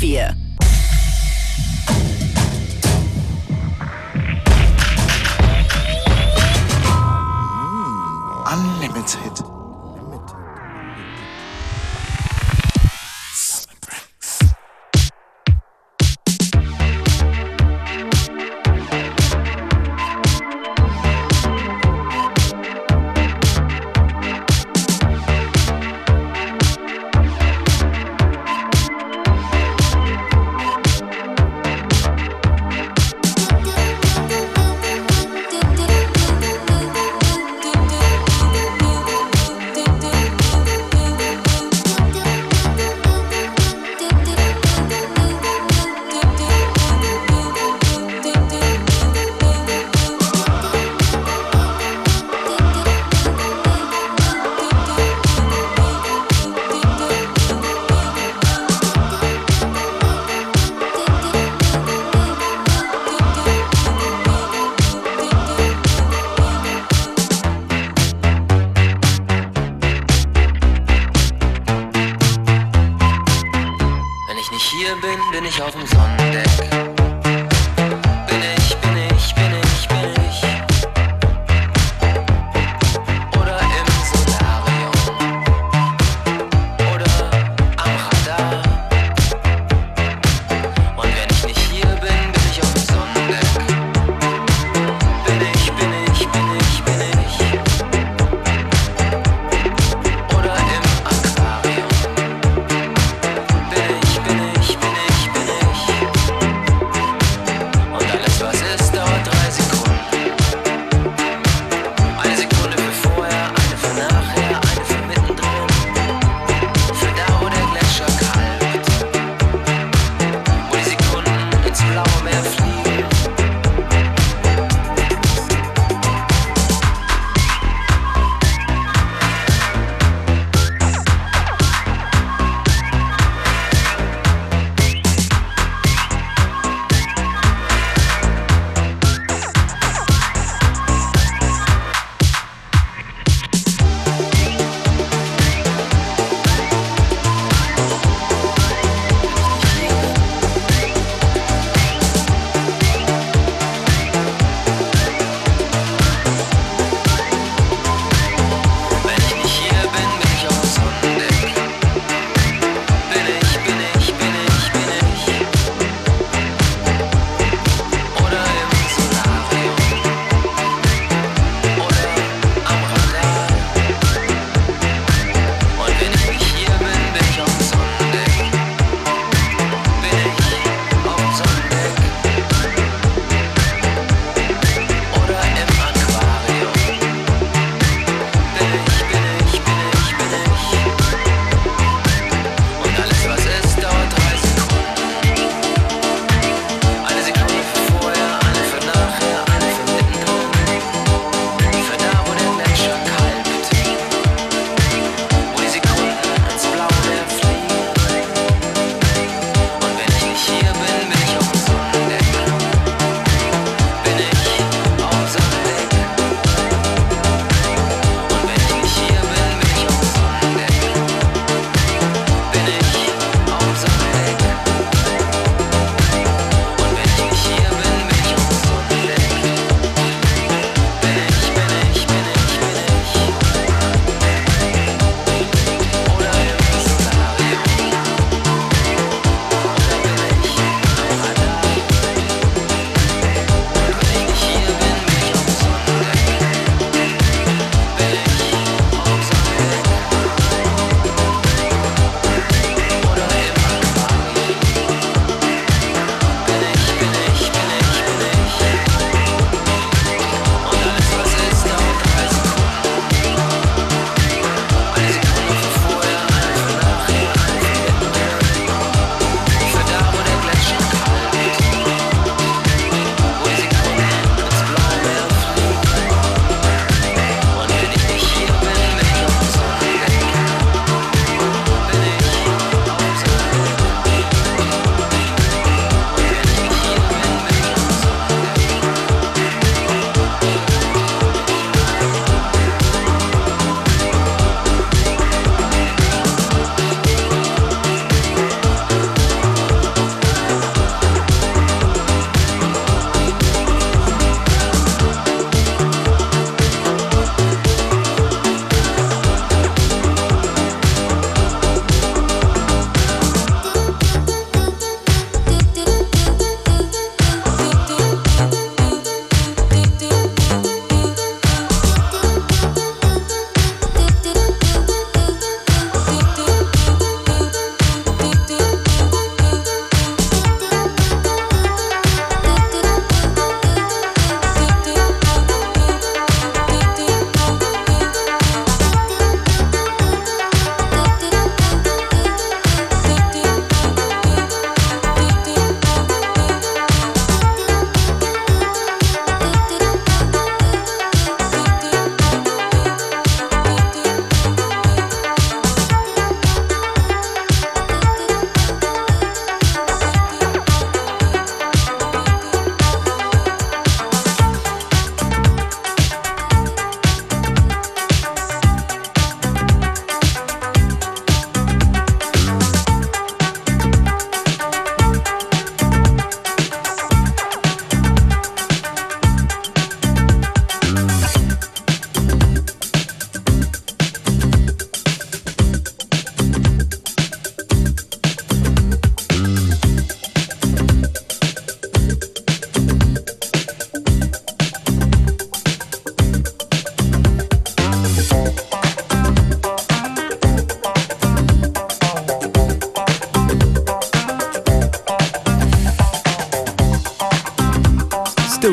weerwolf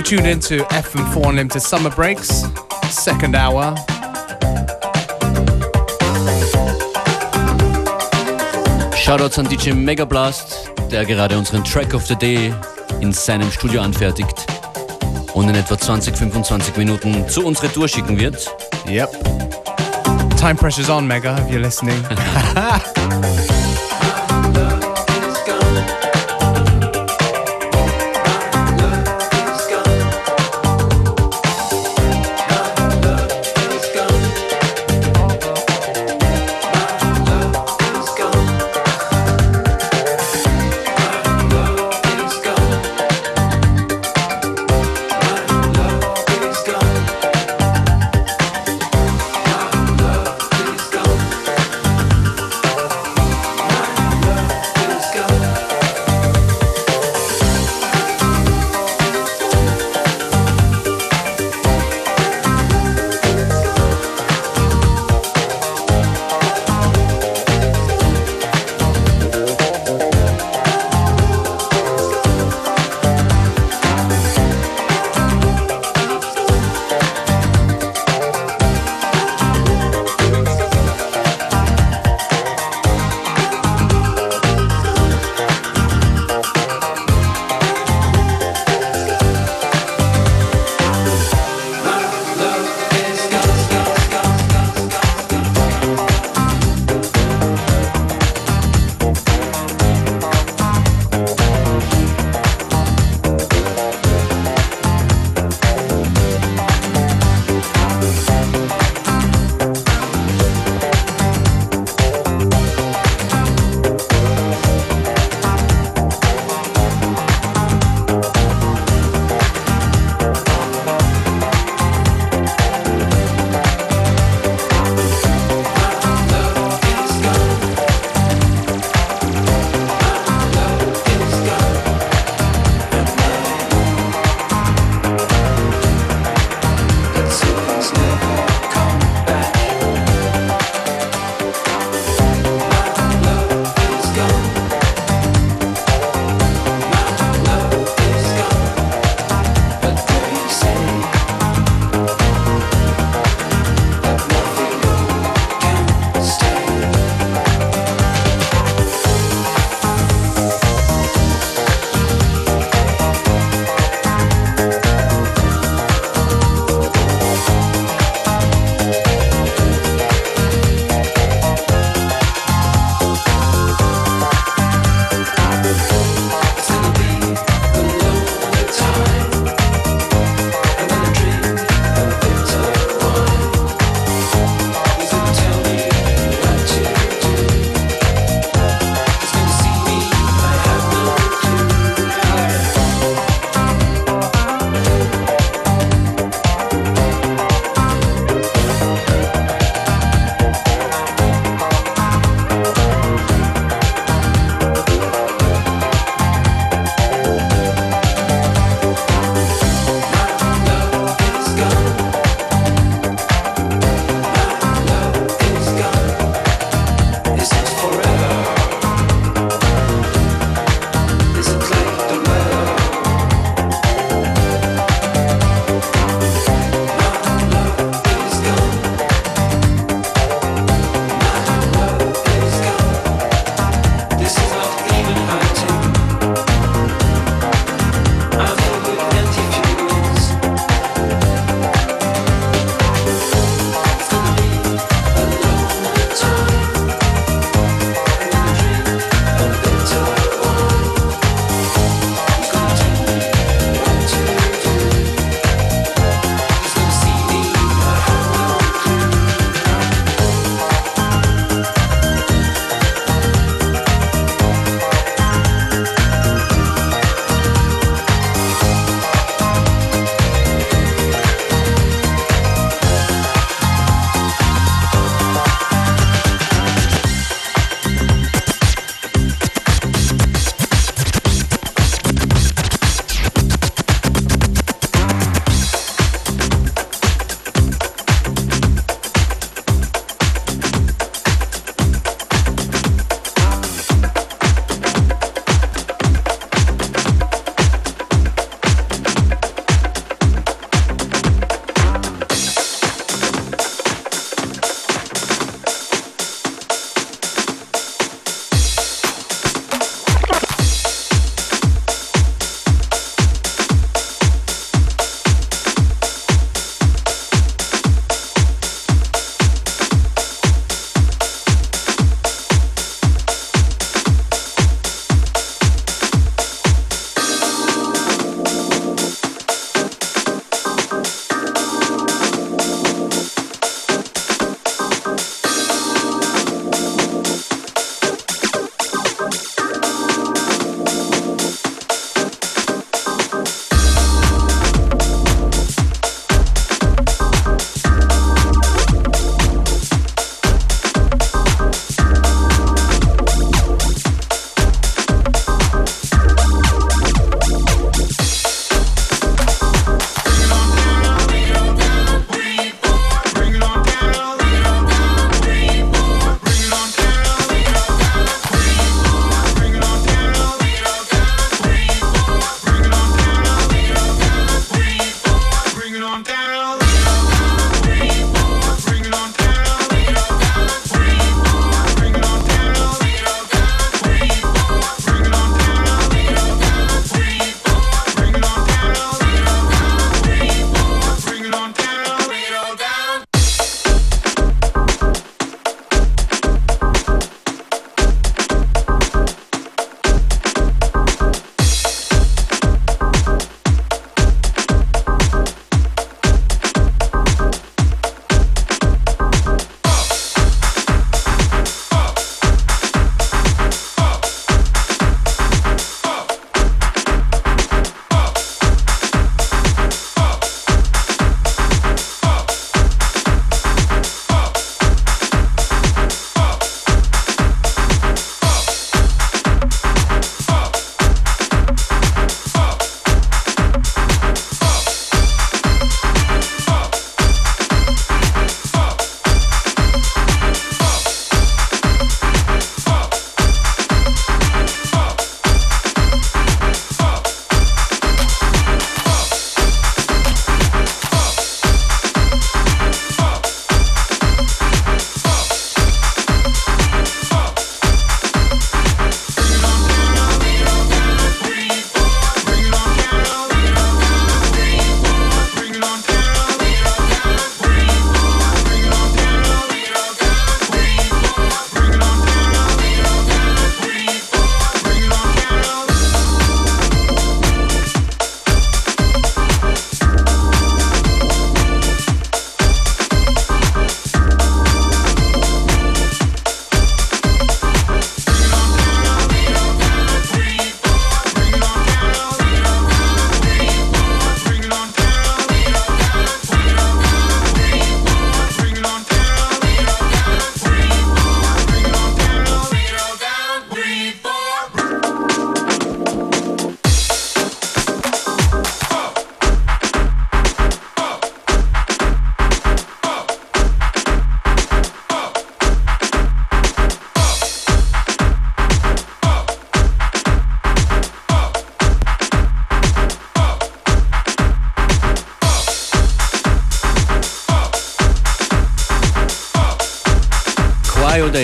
tuned into FM4 Unlimited Summer Breaks, second hour. Shoutouts an DJ Megablast, der gerade unseren Track of the Day in seinem Studio anfertigt und in etwa 20, 25 Minuten zu unserer Tour schicken wird. Yep. Time pressure's on, Mega, if you're listening.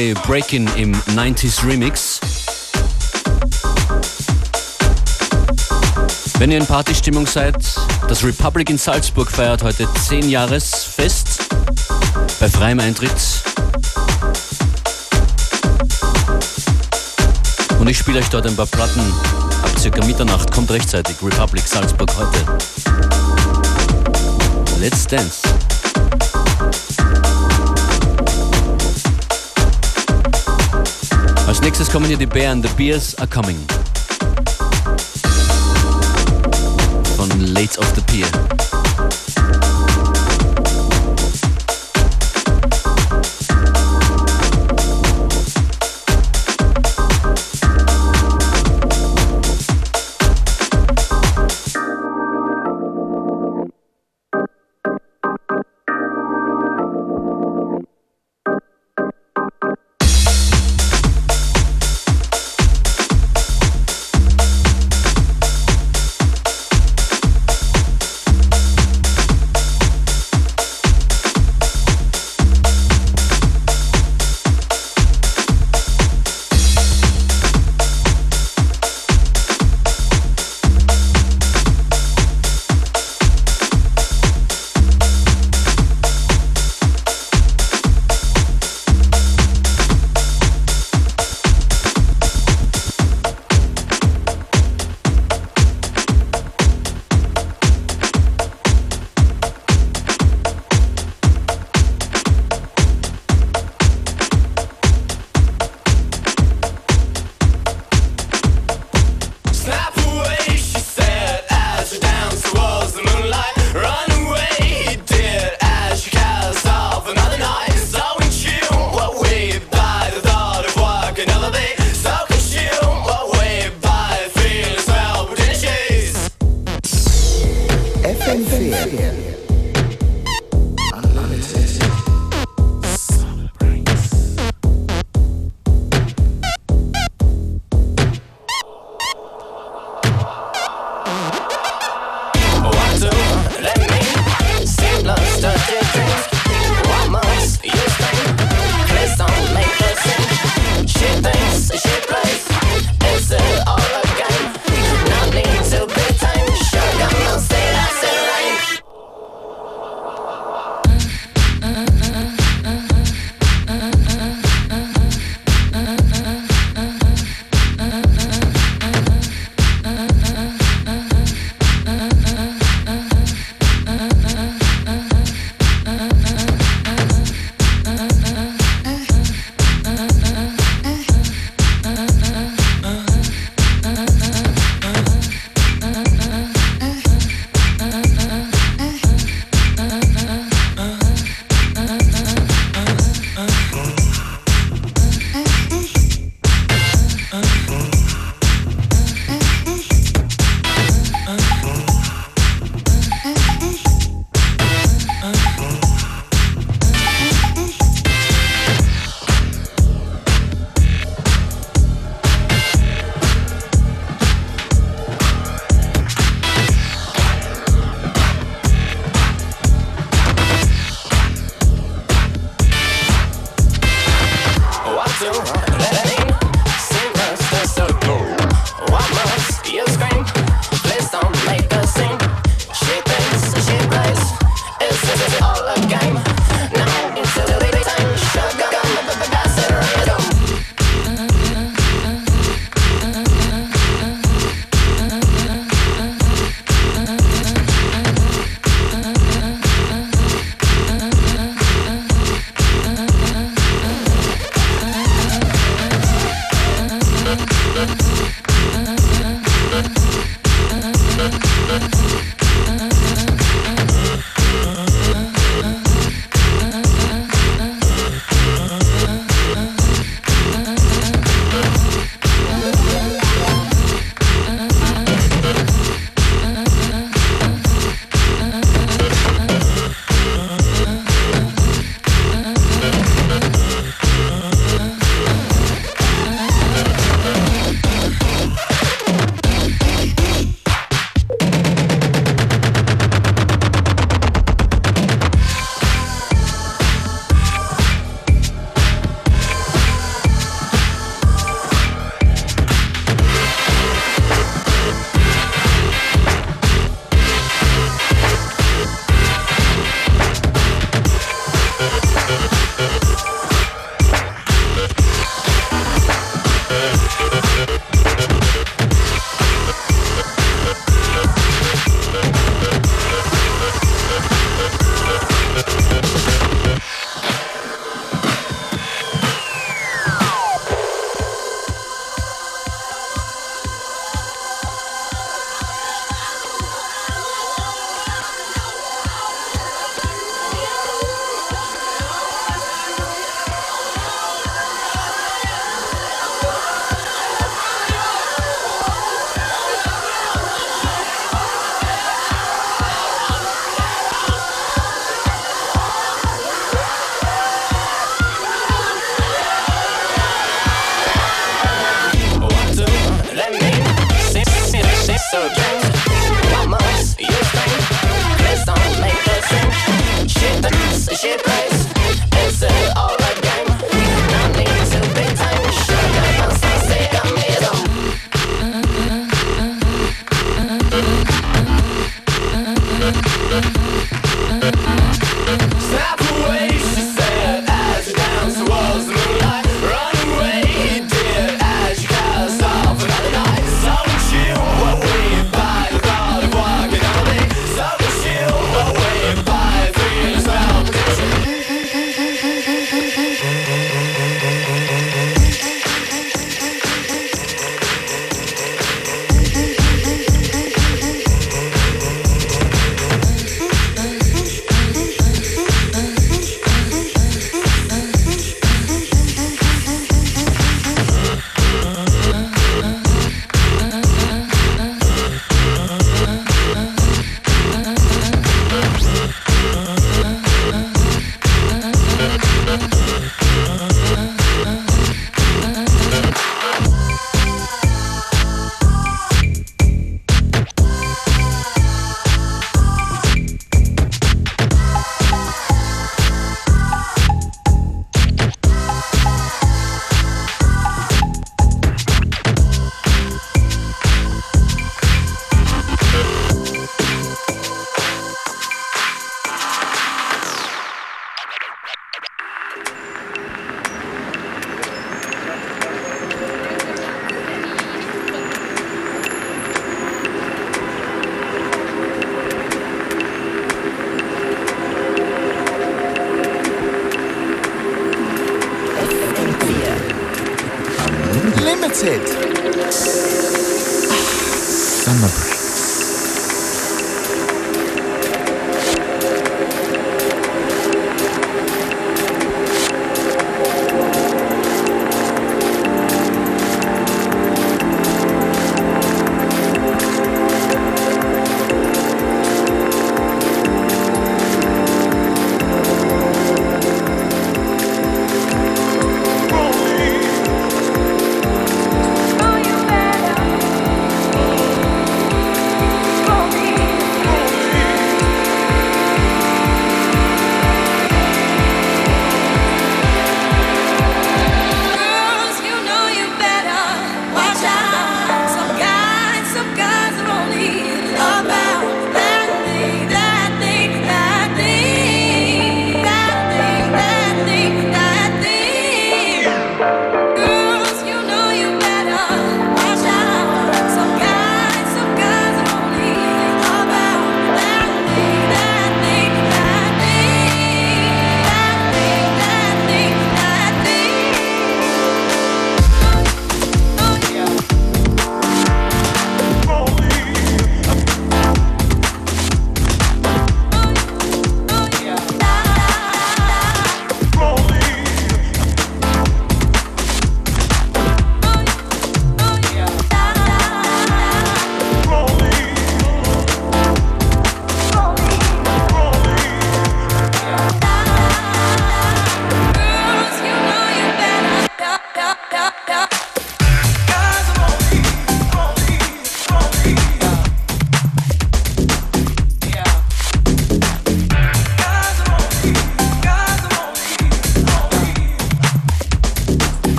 Holiday Break-In im 90s Remix. Wenn ihr in Partystimmung seid, das Republic in Salzburg feiert heute 10 Jahresfest bei freiem Eintritt. Und ich spiele euch dort ein paar Platten ab circa Mitternacht. Kommt rechtzeitig. Republic Salzburg heute. Let's dance. Als nächstes kommen hier die Bären. The Beers are coming. Von Late of the Pier.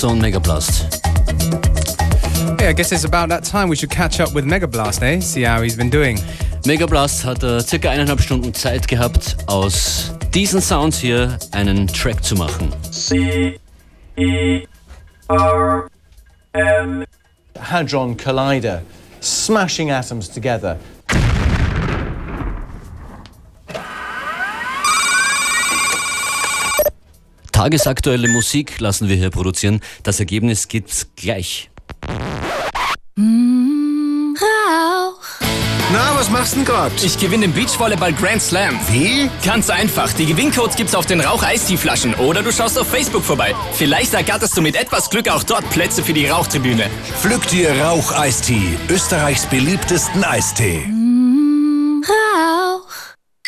Makossa und Megablast. Yeah, I guess it's about that time we should catch up with Megablast, eh? See how he's been doing. Megablast hat äh, circa eineinhalb Stunden Zeit gehabt, aus diesen Sounds hier einen Track zu machen. Hadron Collider, smashing atoms together. Tagesaktuelle Musik lassen wir hier produzieren. Das Ergebnis gibt's gleich. Na, was machst du denn grad? Ich gewinne den Beachvolleyball Grand Slam. Wie? Ganz einfach. Die Gewinncodes gibt's auf den Rauch-Eistee-Flaschen oder du schaust auf Facebook vorbei. Vielleicht ergatterst du mit etwas Glück auch dort Plätze für die Rauchtribüne. Pflück dir Rauch-Eistee, Österreichs beliebtesten Eistee.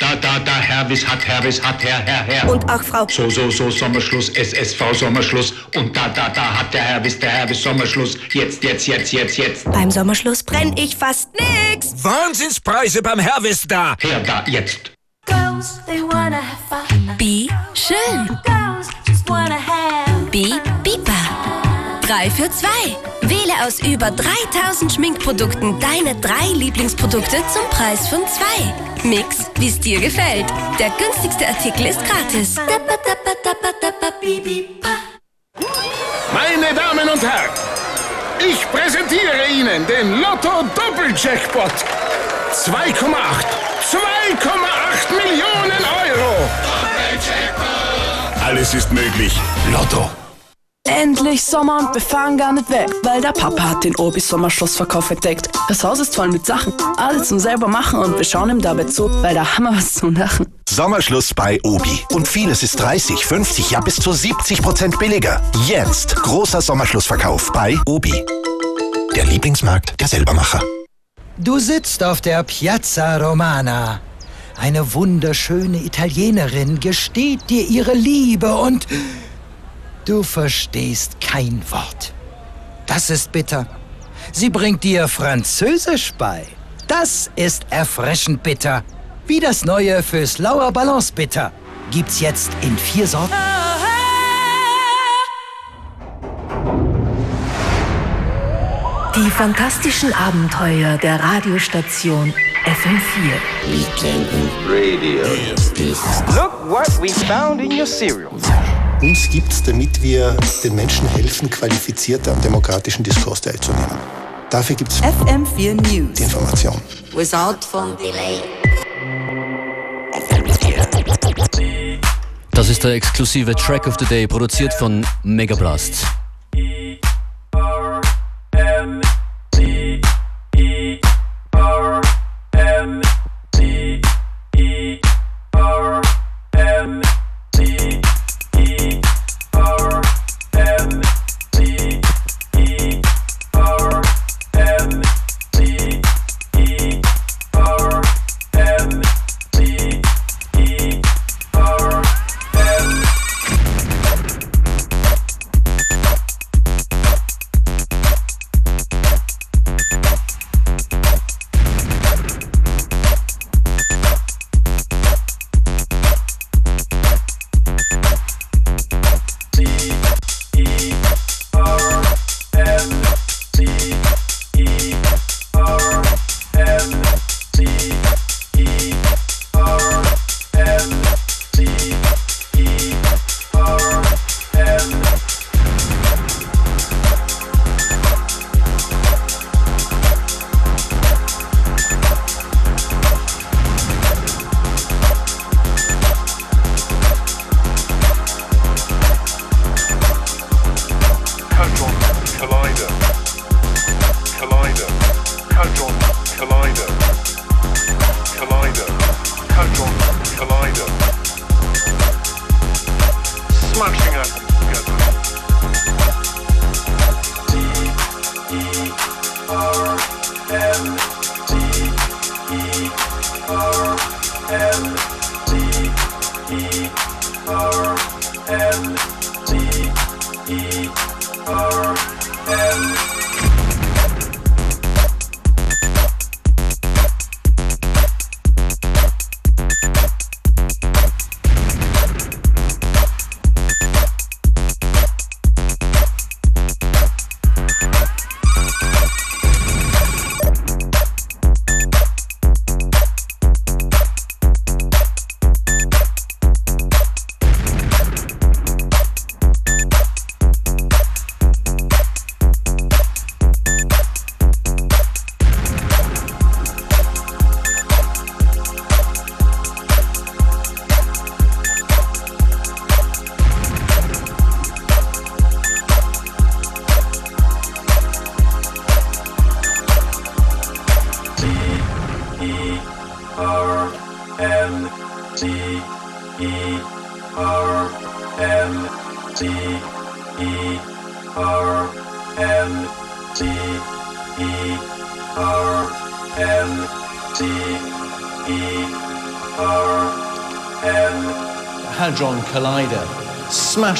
Da, da, da, Herwis hat, Herwis hat, Herr, Herr, Herr. Und auch Frau. So, so, so, Sommerschluss, SSV Sommerschluss. Und da, da, da hat der Herwis, der Herwis Sommerschluss. Jetzt, jetzt, jetzt, jetzt, jetzt. Beim Sommerschluss brenn ich fast nix. Wahnsinnspreise beim Herwis da. Her, da, jetzt. Girls, they wanna have fun. Bi, schön. Girls just wanna have Bi, Bipa. Drei für zwei. Wähle aus über 3000 Schminkprodukten deine drei Lieblingsprodukte zum Preis von zwei. Mix, wie es dir gefällt. Der günstigste Artikel ist gratis. Meine Damen und Herren, ich präsentiere Ihnen den Lotto Doppeljackpot. 2,8. 2,8 Millionen Euro. Alles ist möglich. Lotto. Endlich Sommer und wir fahren gar nicht weg, weil der Papa hat den Obi Sommerschlussverkauf entdeckt. Das Haus ist voll mit Sachen, alles zum selber machen und wir schauen ihm dabei zu, weil da haben wir was zum Lachen. Sommerschluss bei Obi. Und vieles ist 30, 50, ja bis zu 70 Prozent billiger. Jetzt großer Sommerschlussverkauf bei Obi. Der Lieblingsmarkt der Selbermacher. Du sitzt auf der Piazza Romana. Eine wunderschöne Italienerin gesteht dir ihre Liebe und du verstehst kein Wort. Das ist bitter. Sie bringt dir Französisch bei. Das ist erfrischend bitter. Wie das neue fürs Lauer Balance Bitter. Gibt's jetzt in vier Sorten. Die fantastischen Abenteuer der Radiostation FM4. Look what we found in your cereal. Uns gibt's, damit wir den Menschen helfen, qualifizierter am demokratischen Diskurs teilzunehmen. Dafür gibt's FM4 News. die Information. Without phone delay. Das ist der exklusive Track of the Day, produziert von Megablast.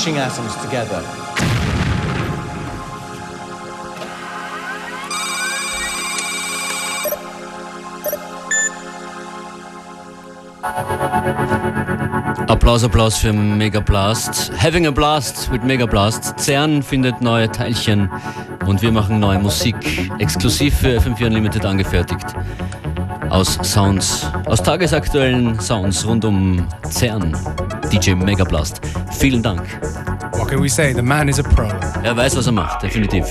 Smashing atoms together. Applaus, Applaus für Mega Blast. Having a Blast with Mega Blast. CERN findet neue Teilchen und wir machen neue Musik, exklusiv für FM4 Unlimited angefertigt. Aus Sounds, aus tagesaktuellen Sounds rund um CERN. DJ Mega Blast. Vielen Dank. What can we say? The man is a pro. Er weiß, was er macht, definitiv.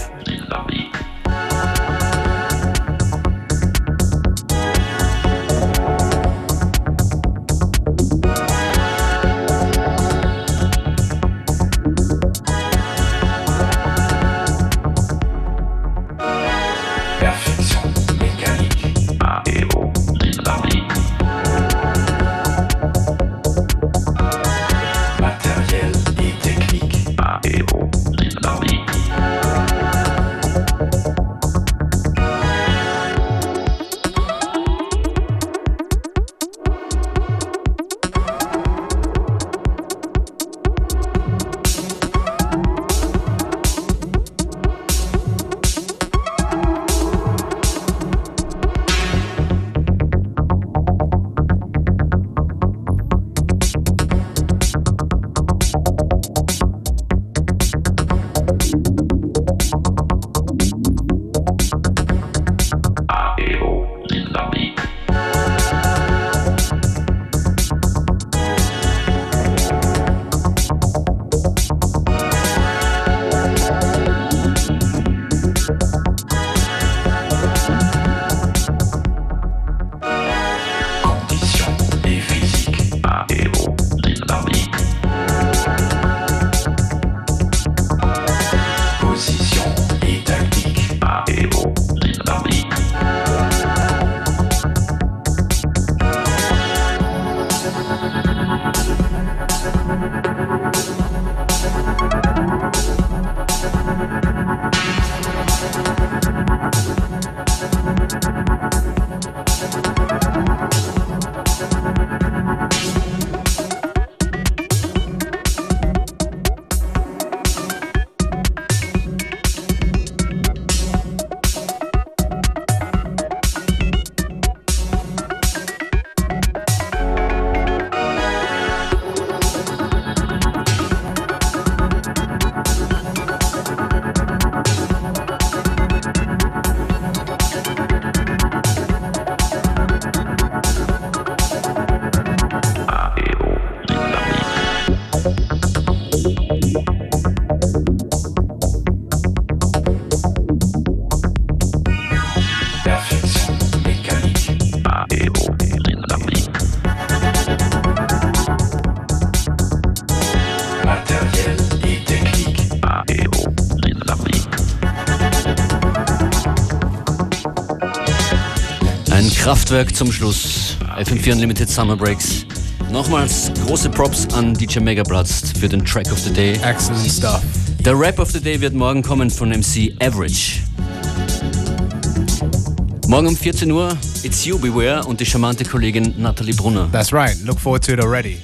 Kraftwerk zum Schluss. FM4 Unlimited Summer Breaks. Nochmals große Props an DJ Megaplatz für den Track of the Day. Excellent stuff. Der Rap of the Day wird morgen kommen von MC Average. Morgen um 14 Uhr, It's You Beware und die charmante Kollegin Natalie Brunner. That's right. Look forward to it already.